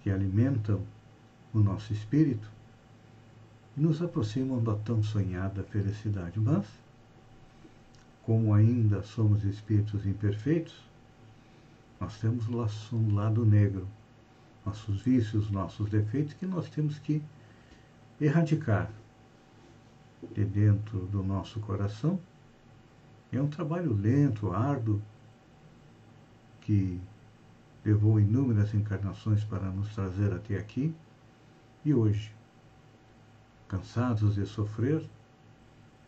que alimentam o nosso espírito e nos aproximam da tão sonhada felicidade. Mas, como ainda somos espíritos imperfeitos, nós temos um lado negro, nossos vícios, nossos defeitos que nós temos que erradicar de dentro do nosso coração. É um trabalho lento, árduo, que levou inúmeras encarnações para nos trazer até aqui, e hoje, cansados de sofrer,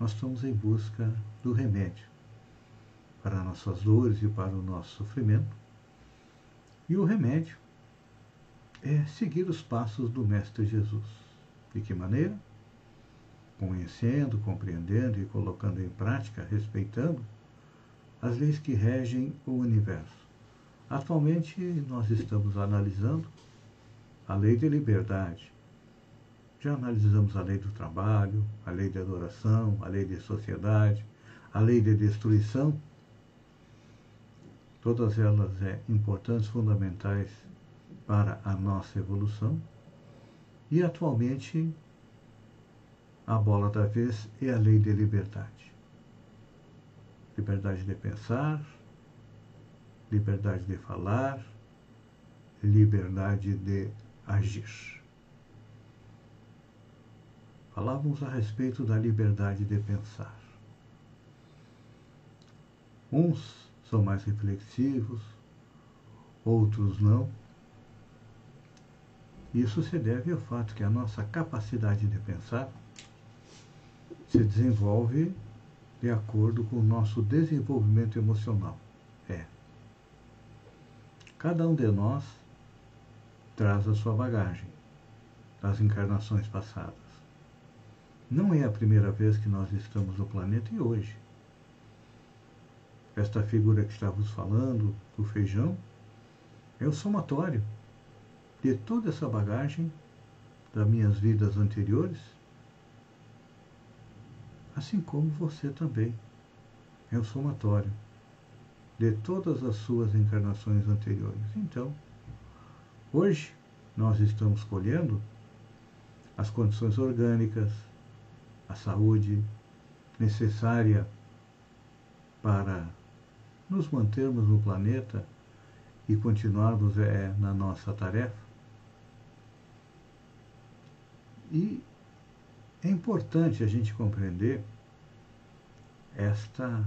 nós estamos em busca do remédio para nossas dores e para o nosso sofrimento. E o remédio é seguir os passos do Mestre Jesus. De que maneira? Conhecendo, compreendendo e colocando em prática, respeitando as leis que regem o universo Atualmente, nós estamos analisando a lei de liberdade. Já analisamos a lei do trabalho, a lei de adoração, a lei de sociedade, a lei de destruição. Todas elas é importantes, fundamentais para a nossa evolução. E atualmente, a bola da vez é a lei de liberdade. Liberdade de pensar, liberdade de falar, liberdade de agir. Falávamos a respeito da liberdade de pensar. Uns são mais reflexivos, outros não. Isso se deve ao fato que a nossa capacidade de pensar se desenvolve de acordo com o nosso desenvolvimento emocional. É. Cada um de nós traz a sua bagagem das encarnações passadas. Não é a primeira vez que nós estamos no planeta e hoje. Esta figura que estávamos falando, do feijão, é o somatório de toda essa bagagem das minhas vidas anteriores, assim como você também é o somatório de todas as suas encarnações anteriores. Então, hoje nós estamos colhendo as condições orgânicas, a saúde necessária para nos mantermos no planeta e continuarmos é, na nossa tarefa. E é importante a gente compreender esta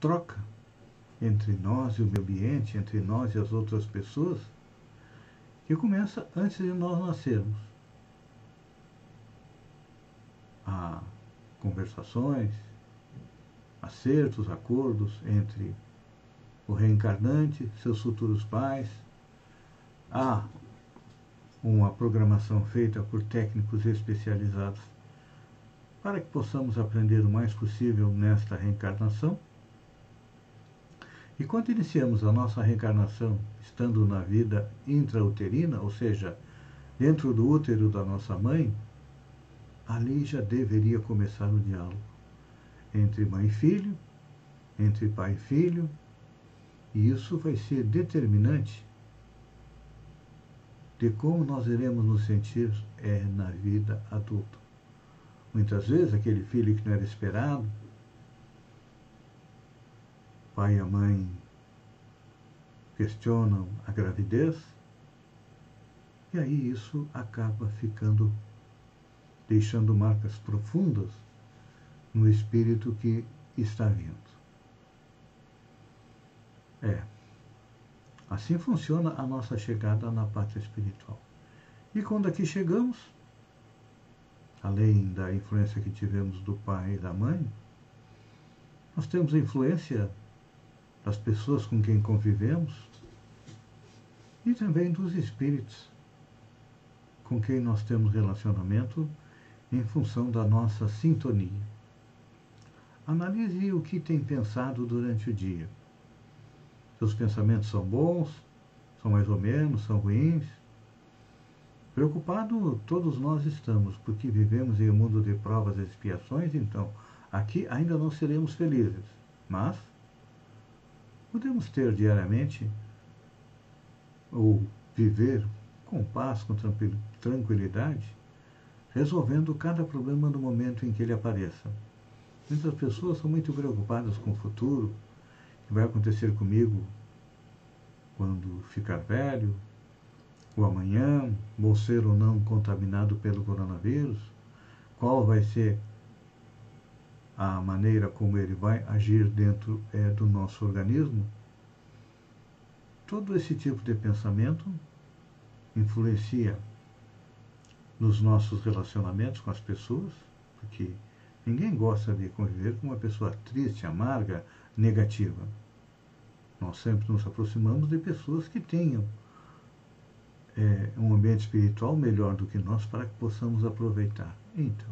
troca entre nós e o meio ambiente, entre nós e as outras pessoas, que começa antes de nós nascermos. Há conversações, acertos, acordos entre o reencarnante, seus futuros pais. Há uma programação feita por técnicos especializados para que possamos aprender o mais possível nesta reencarnação e quando iniciamos a nossa reencarnação estando na vida intrauterina, ou seja, dentro do útero da nossa mãe, ali já deveria começar o diálogo entre mãe e filho, entre pai e filho, e isso vai ser determinante de como nós iremos nos sentir é, na vida adulta. Muitas vezes aquele filho que não era esperado, pai e a mãe questionam a gravidez E aí isso acaba ficando, deixando marcas profundas no espírito que está vindo. É. Assim funciona a nossa chegada na pátria espiritual. E quando aqui chegamos, além da influência que tivemos do pai e da mãe, nós temos a influência das pessoas com quem convivemos e também dos espíritos com quem nós temos relacionamento em função da nossa sintonia. Analise o que tem pensado durante o dia. Seus pensamentos são bons, são mais ou menos, são ruins, Preocupado todos nós estamos, porque vivemos em um mundo de provas e expiações, então aqui ainda não seremos felizes, mas podemos ter diariamente ou viver com paz, com tranquilidade, resolvendo cada problema no momento em que ele apareça. Muitas pessoas são muito preocupadas com o futuro, o que vai acontecer comigo quando ficar velho, o amanhã, vou ser ou não contaminado pelo coronavírus? Qual vai ser a maneira como ele vai agir dentro é, do nosso organismo? Todo esse tipo de pensamento influencia nos nossos relacionamentos com as pessoas, porque ninguém gosta de conviver com uma pessoa triste, amarga, negativa. Nós sempre nos aproximamos de pessoas que tenham é, um ambiente espiritual melhor do que nós para que possamos aproveitar. Então,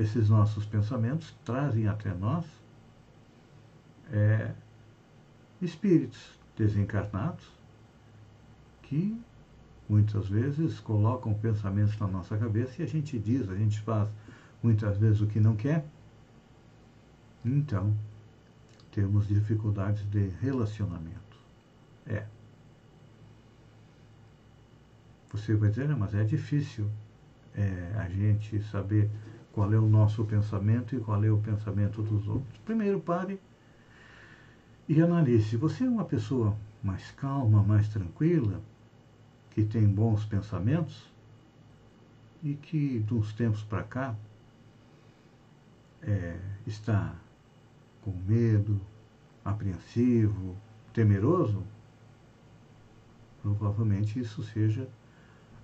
esses nossos pensamentos trazem até nós é, espíritos desencarnados que muitas vezes colocam pensamentos na nossa cabeça e a gente diz, a gente faz muitas vezes o que não quer. Então, temos dificuldades de relacionamento. É. Você vai dizer, mas é difícil é, a gente saber qual é o nosso pensamento e qual é o pensamento dos outros. Primeiro pare e analise. Você é uma pessoa mais calma, mais tranquila, que tem bons pensamentos e que de uns tempos para cá é, está com medo, apreensivo, temeroso, provavelmente isso seja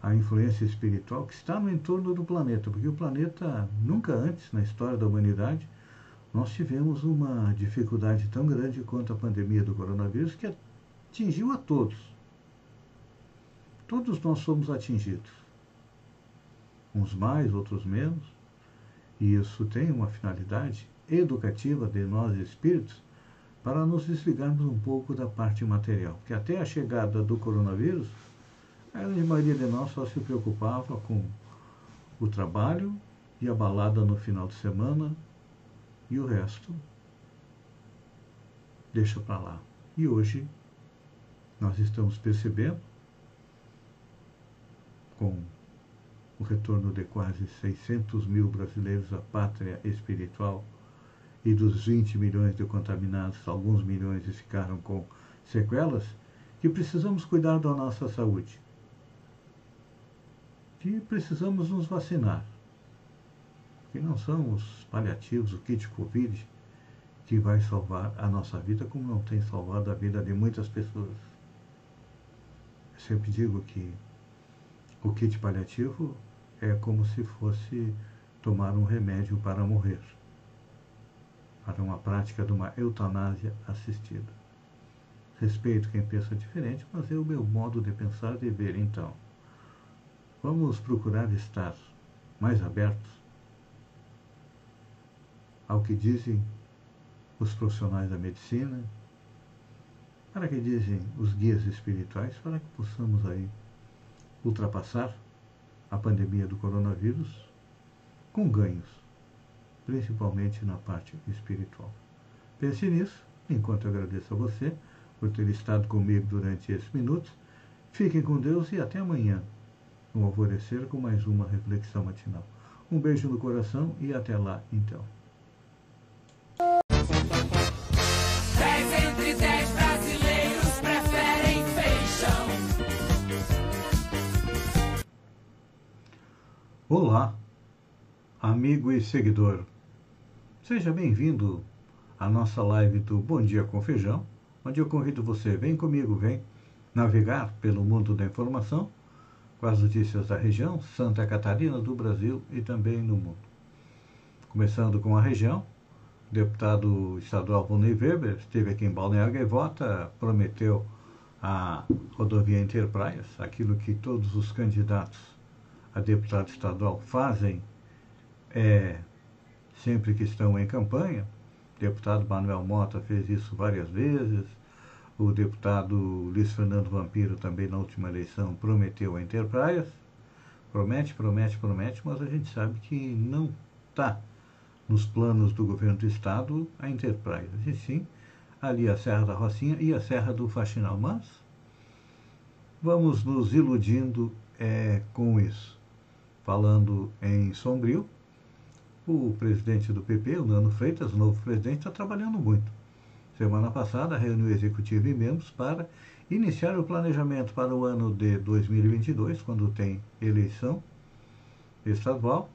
a influência espiritual que está no entorno do planeta, porque o planeta, nunca antes na história da humanidade, nós tivemos uma dificuldade tão grande quanto a pandemia do coronavírus que atingiu a todos. Todos nós somos atingidos. Uns mais, outros menos. E isso tem uma finalidade educativa de nós espíritos para nos desligarmos um pouco da parte material. Porque até a chegada do coronavírus, a maioria de nós só se preocupava com o trabalho e a balada no final de semana e o resto deixa para lá. E hoje nós estamos percebendo, com o retorno de quase 600 mil brasileiros à pátria espiritual e dos 20 milhões de contaminados, alguns milhões ficaram com sequelas, que precisamos cuidar da nossa saúde que precisamos nos vacinar. Que não são os paliativos, o kit Covid, que vai salvar a nossa vida, como não tem salvado a vida de muitas pessoas. Eu sempre digo que o kit paliativo é como se fosse tomar um remédio para morrer, para uma prática de uma eutanásia assistida. Respeito quem pensa diferente, mas é o meu modo de pensar e ver então. Vamos procurar estar mais abertos ao que dizem os profissionais da medicina, para que dizem os guias espirituais, para que possamos aí ultrapassar a pandemia do coronavírus com ganhos, principalmente na parte espiritual. Pense nisso, enquanto agradeço a você por ter estado comigo durante esses minutos. Fiquem com Deus e até amanhã no alvorecer com mais uma reflexão matinal. Um beijo no coração e até lá, então. entre brasileiros preferem feijão. Olá, amigo e seguidor. Seja bem-vindo à nossa live do Bom Dia com Feijão, onde eu convido você, vem comigo, vem navegar pelo mundo da informação com as notícias da região, Santa Catarina, do Brasil e também no mundo. Começando com a região, o deputado estadual Volney Weber esteve aqui em Balneário Gaivota, prometeu a rodovia Interpraias, aquilo que todos os candidatos a deputado estadual fazem é, sempre que estão em campanha. O deputado Manuel Mota fez isso várias vezes. O deputado Luiz Fernando Vampiro também na última eleição prometeu a Interpraias. Promete, promete, promete, mas a gente sabe que não está nos planos do governo do estado a Interpraias. E sim, ali a Serra da Rocinha e a Serra do Faxinal. Mas vamos nos iludindo é, com isso falando em Sombrio, o presidente do PP, o Nano Freitas, o novo presidente, está trabalhando muito. Semana passada, reuniu executivo e membros para iniciar o planejamento para o ano de 2022, quando tem eleição estadual,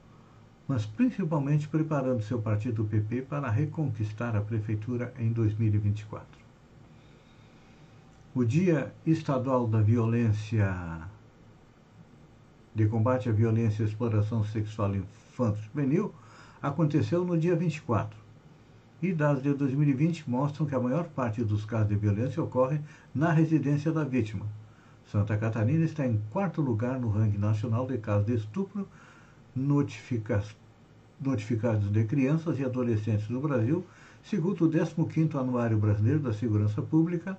mas principalmente preparando seu partido PP para reconquistar a prefeitura em 2024. O Dia Estadual da Violência de combate à violência e exploração sexual infanto-juvenil aconteceu no dia 24. E dados de 2020 mostram que a maior parte dos casos de violência ocorre na residência da vítima. Santa Catarina está em quarto lugar no ranking nacional de casos de estupro notifica notificados de crianças e adolescentes no Brasil, segundo o 15º Anuário Brasileiro da Segurança Pública,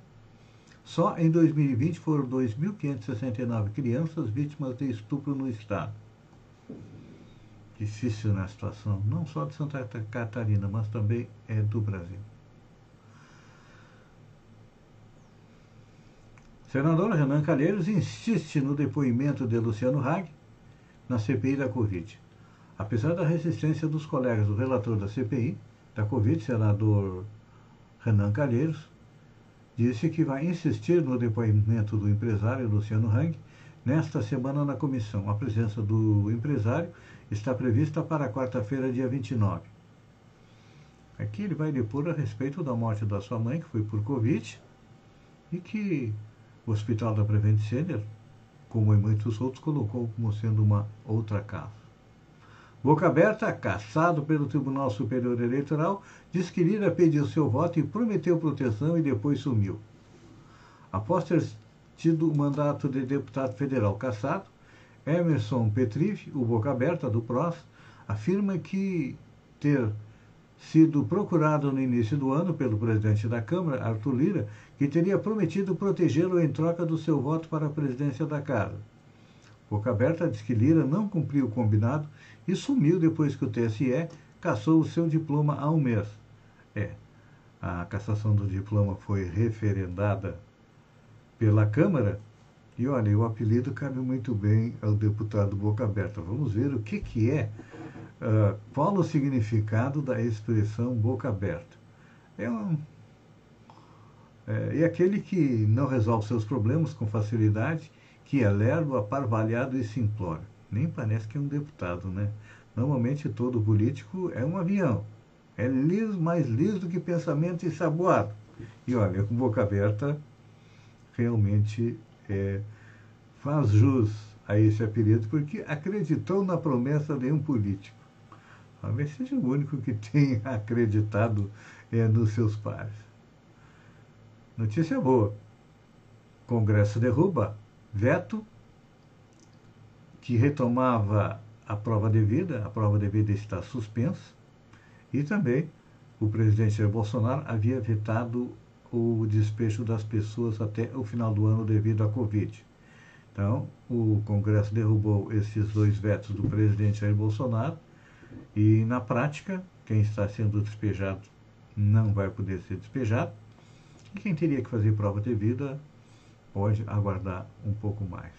só em 2020 foram 2.569 crianças vítimas de estupro no estado. Difícil na situação, não só de Santa Catarina, mas também é do Brasil. Senador Renan Calheiros insiste no depoimento de Luciano Hag na CPI da Covid. Apesar da resistência dos colegas do relator da CPI da Covid, senador Renan Calheiros, disse que vai insistir no depoimento do empresário Luciano Hang nesta semana na comissão. A presença do empresário está prevista para quarta-feira, dia 29. Aqui ele vai depor a respeito da morte da sua mãe, que foi por Covid, e que o Hospital da Prevent como em muitos outros, colocou como sendo uma outra casa. Boca Aberta, caçado pelo Tribunal Superior Eleitoral, diz que Lira pediu seu voto e prometeu proteção e depois sumiu. Após ter tido o mandato de deputado federal caçado, Emerson Petrive, o Boca Aberta do PROS, afirma que ter sido procurado no início do ano pelo presidente da Câmara, Arthur Lira, que teria prometido protegê-lo em troca do seu voto para a presidência da Casa. Boca Aberta diz que Lira não cumpriu o combinado e sumiu depois que o TSE cassou o seu diploma há um mês. É, a cassação do diploma foi referendada pela Câmara e olha, o apelido cabe muito bem ao deputado Boca Aberta. Vamos ver o que, que é, uh, qual o significado da expressão boca aberta. É um. É, é aquele que não resolve seus problemas com facilidade, que é lerdo, aparvalhado e simplório nem parece que é um deputado, né? Normalmente todo político é um avião. É liso, mais liso do que pensamento ensaboado. E olha, com boca aberta, realmente é, faz jus a esse apelido, porque acreditou na promessa de um político. Talvez seja o único que tenha acreditado é, nos seus pares. Notícia boa. Congresso derruba veto que retomava a prova devida, a prova devida está suspensa, e também o presidente Bolsonaro havia vetado o despejo das pessoas até o final do ano devido à Covid. Então, o Congresso derrubou esses dois vetos do presidente Jair Bolsonaro e, na prática, quem está sendo despejado não vai poder ser despejado e quem teria que fazer prova devida pode aguardar um pouco mais.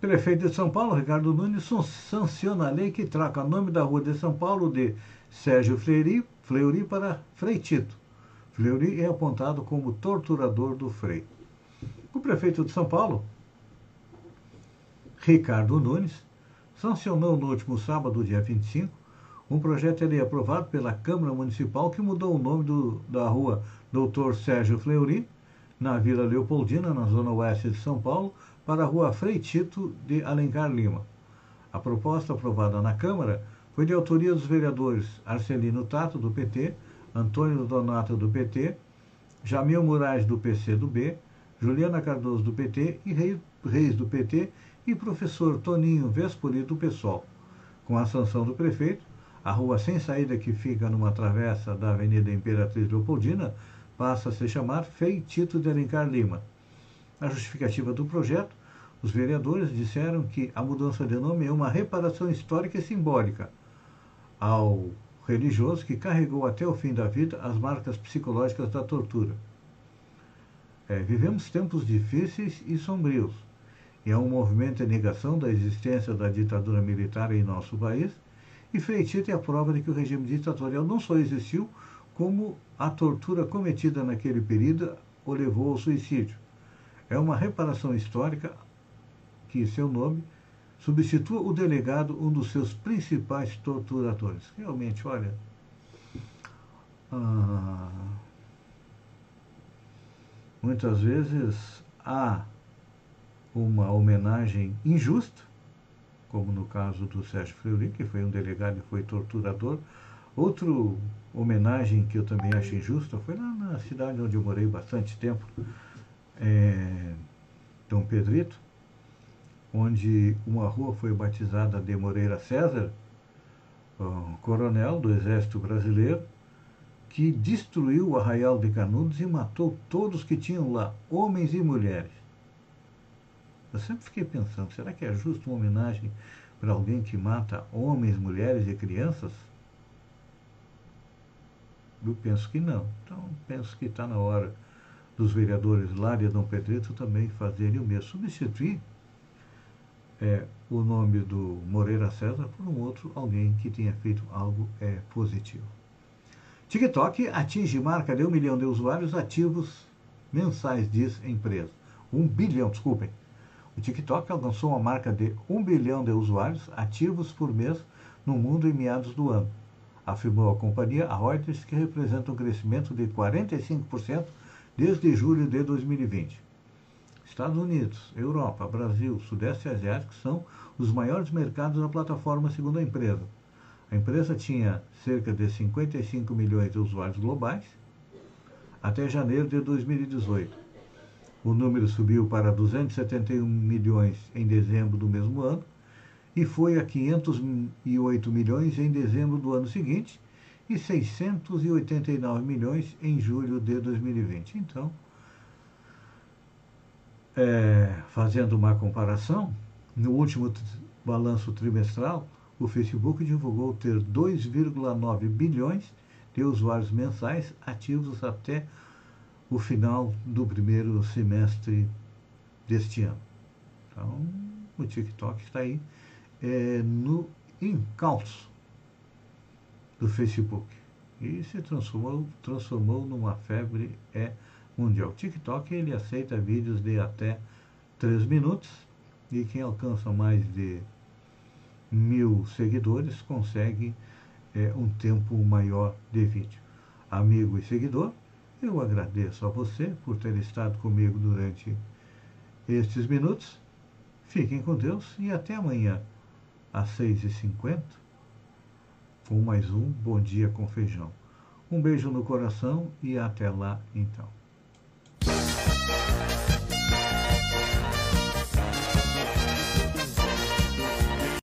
Prefeito de São Paulo, Ricardo Nunes, sanciona a lei que troca o nome da rua de São Paulo de Sérgio Fleury, Fleury para Frei Tito. Fleury é apontado como torturador do Frei. O prefeito de São Paulo Ricardo Nunes, sancionou no último sábado, dia 25, um projeto lei aprovado pela Câmara Municipal que mudou o nome do, da rua Doutor Sérgio Fleury, na Vila Leopoldina, na zona oeste de São Paulo, para a rua Frei Tito de Alencar Lima. A proposta aprovada na Câmara foi de autoria dos vereadores Arcelino Tato, do PT, Antônio Donato, do PT, Jamil Moraes, do PCdoB, Juliana Cardoso, do PT, e Reis, do PT, e professor Toninho Vespoli, do PSOL. Com a sanção do prefeito, a rua sem saída que fica numa travessa da Avenida Imperatriz Leopoldina passa a se chamar Feitito de Alencar Lima. Na justificativa do projeto, os vereadores disseram que a mudança de nome é uma reparação histórica e simbólica ao religioso que carregou até o fim da vida as marcas psicológicas da tortura. É, vivemos tempos difíceis e sombrios, e é um movimento de negação da existência da ditadura militar em nosso país, e Freitito é a prova de que o regime ditatorial não só existiu, como a tortura cometida naquele período o levou ao suicídio. É uma reparação histórica que seu nome substitua o delegado um dos seus principais torturadores. Realmente, olha. Ah, muitas vezes há uma homenagem injusta, como no caso do Sérgio Fleury, que foi um delegado e foi torturador. Outra homenagem que eu também acho injusta foi lá na cidade onde eu morei bastante tempo, é, Dom Pedrito, onde uma rua foi batizada de Moreira César, um coronel do Exército Brasileiro, que destruiu o arraial de Canudos e matou todos que tinham lá, homens e mulheres. Eu sempre fiquei pensando, será que é justo uma homenagem para alguém que mata homens, mulheres e crianças? Eu penso que não. Então, penso que está na hora dos vereadores lá de Dom Pedrito também fazerem o mesmo. Substituir é, o nome do Moreira César por um outro alguém que tenha feito algo é, positivo. TikTok atinge marca de um milhão de usuários ativos mensais, diz empresa. Um bilhão, desculpem. O TikTok alcançou uma marca de um bilhão de usuários ativos por mês no mundo em meados do ano, afirmou a companhia a Reuters, que representa um crescimento de 45% desde julho de 2020. Estados Unidos, Europa, Brasil, Sudeste Asiático são os maiores mercados da plataforma, segundo a empresa. A empresa tinha cerca de 55 milhões de usuários globais até janeiro de 2018. O número subiu para 271 milhões em dezembro do mesmo ano e foi a 508 milhões em dezembro do ano seguinte e 689 milhões em julho de 2020. Então, é, fazendo uma comparação, no último balanço trimestral, o Facebook divulgou ter 2,9 bilhões de usuários mensais ativos até o final do primeiro semestre deste ano. Então, o TikTok está aí é, no encalço do Facebook e se transformou, transformou numa febre é, mundial. TikTok ele aceita vídeos de até 3 minutos e quem alcança mais de mil seguidores consegue é, um tempo maior de vídeo. Amigo e seguidor, eu agradeço a você por ter estado comigo durante estes minutos. Fiquem com Deus e até amanhã às 6h50 com mais um Bom Dia com Feijão. Um beijo no coração e até lá então.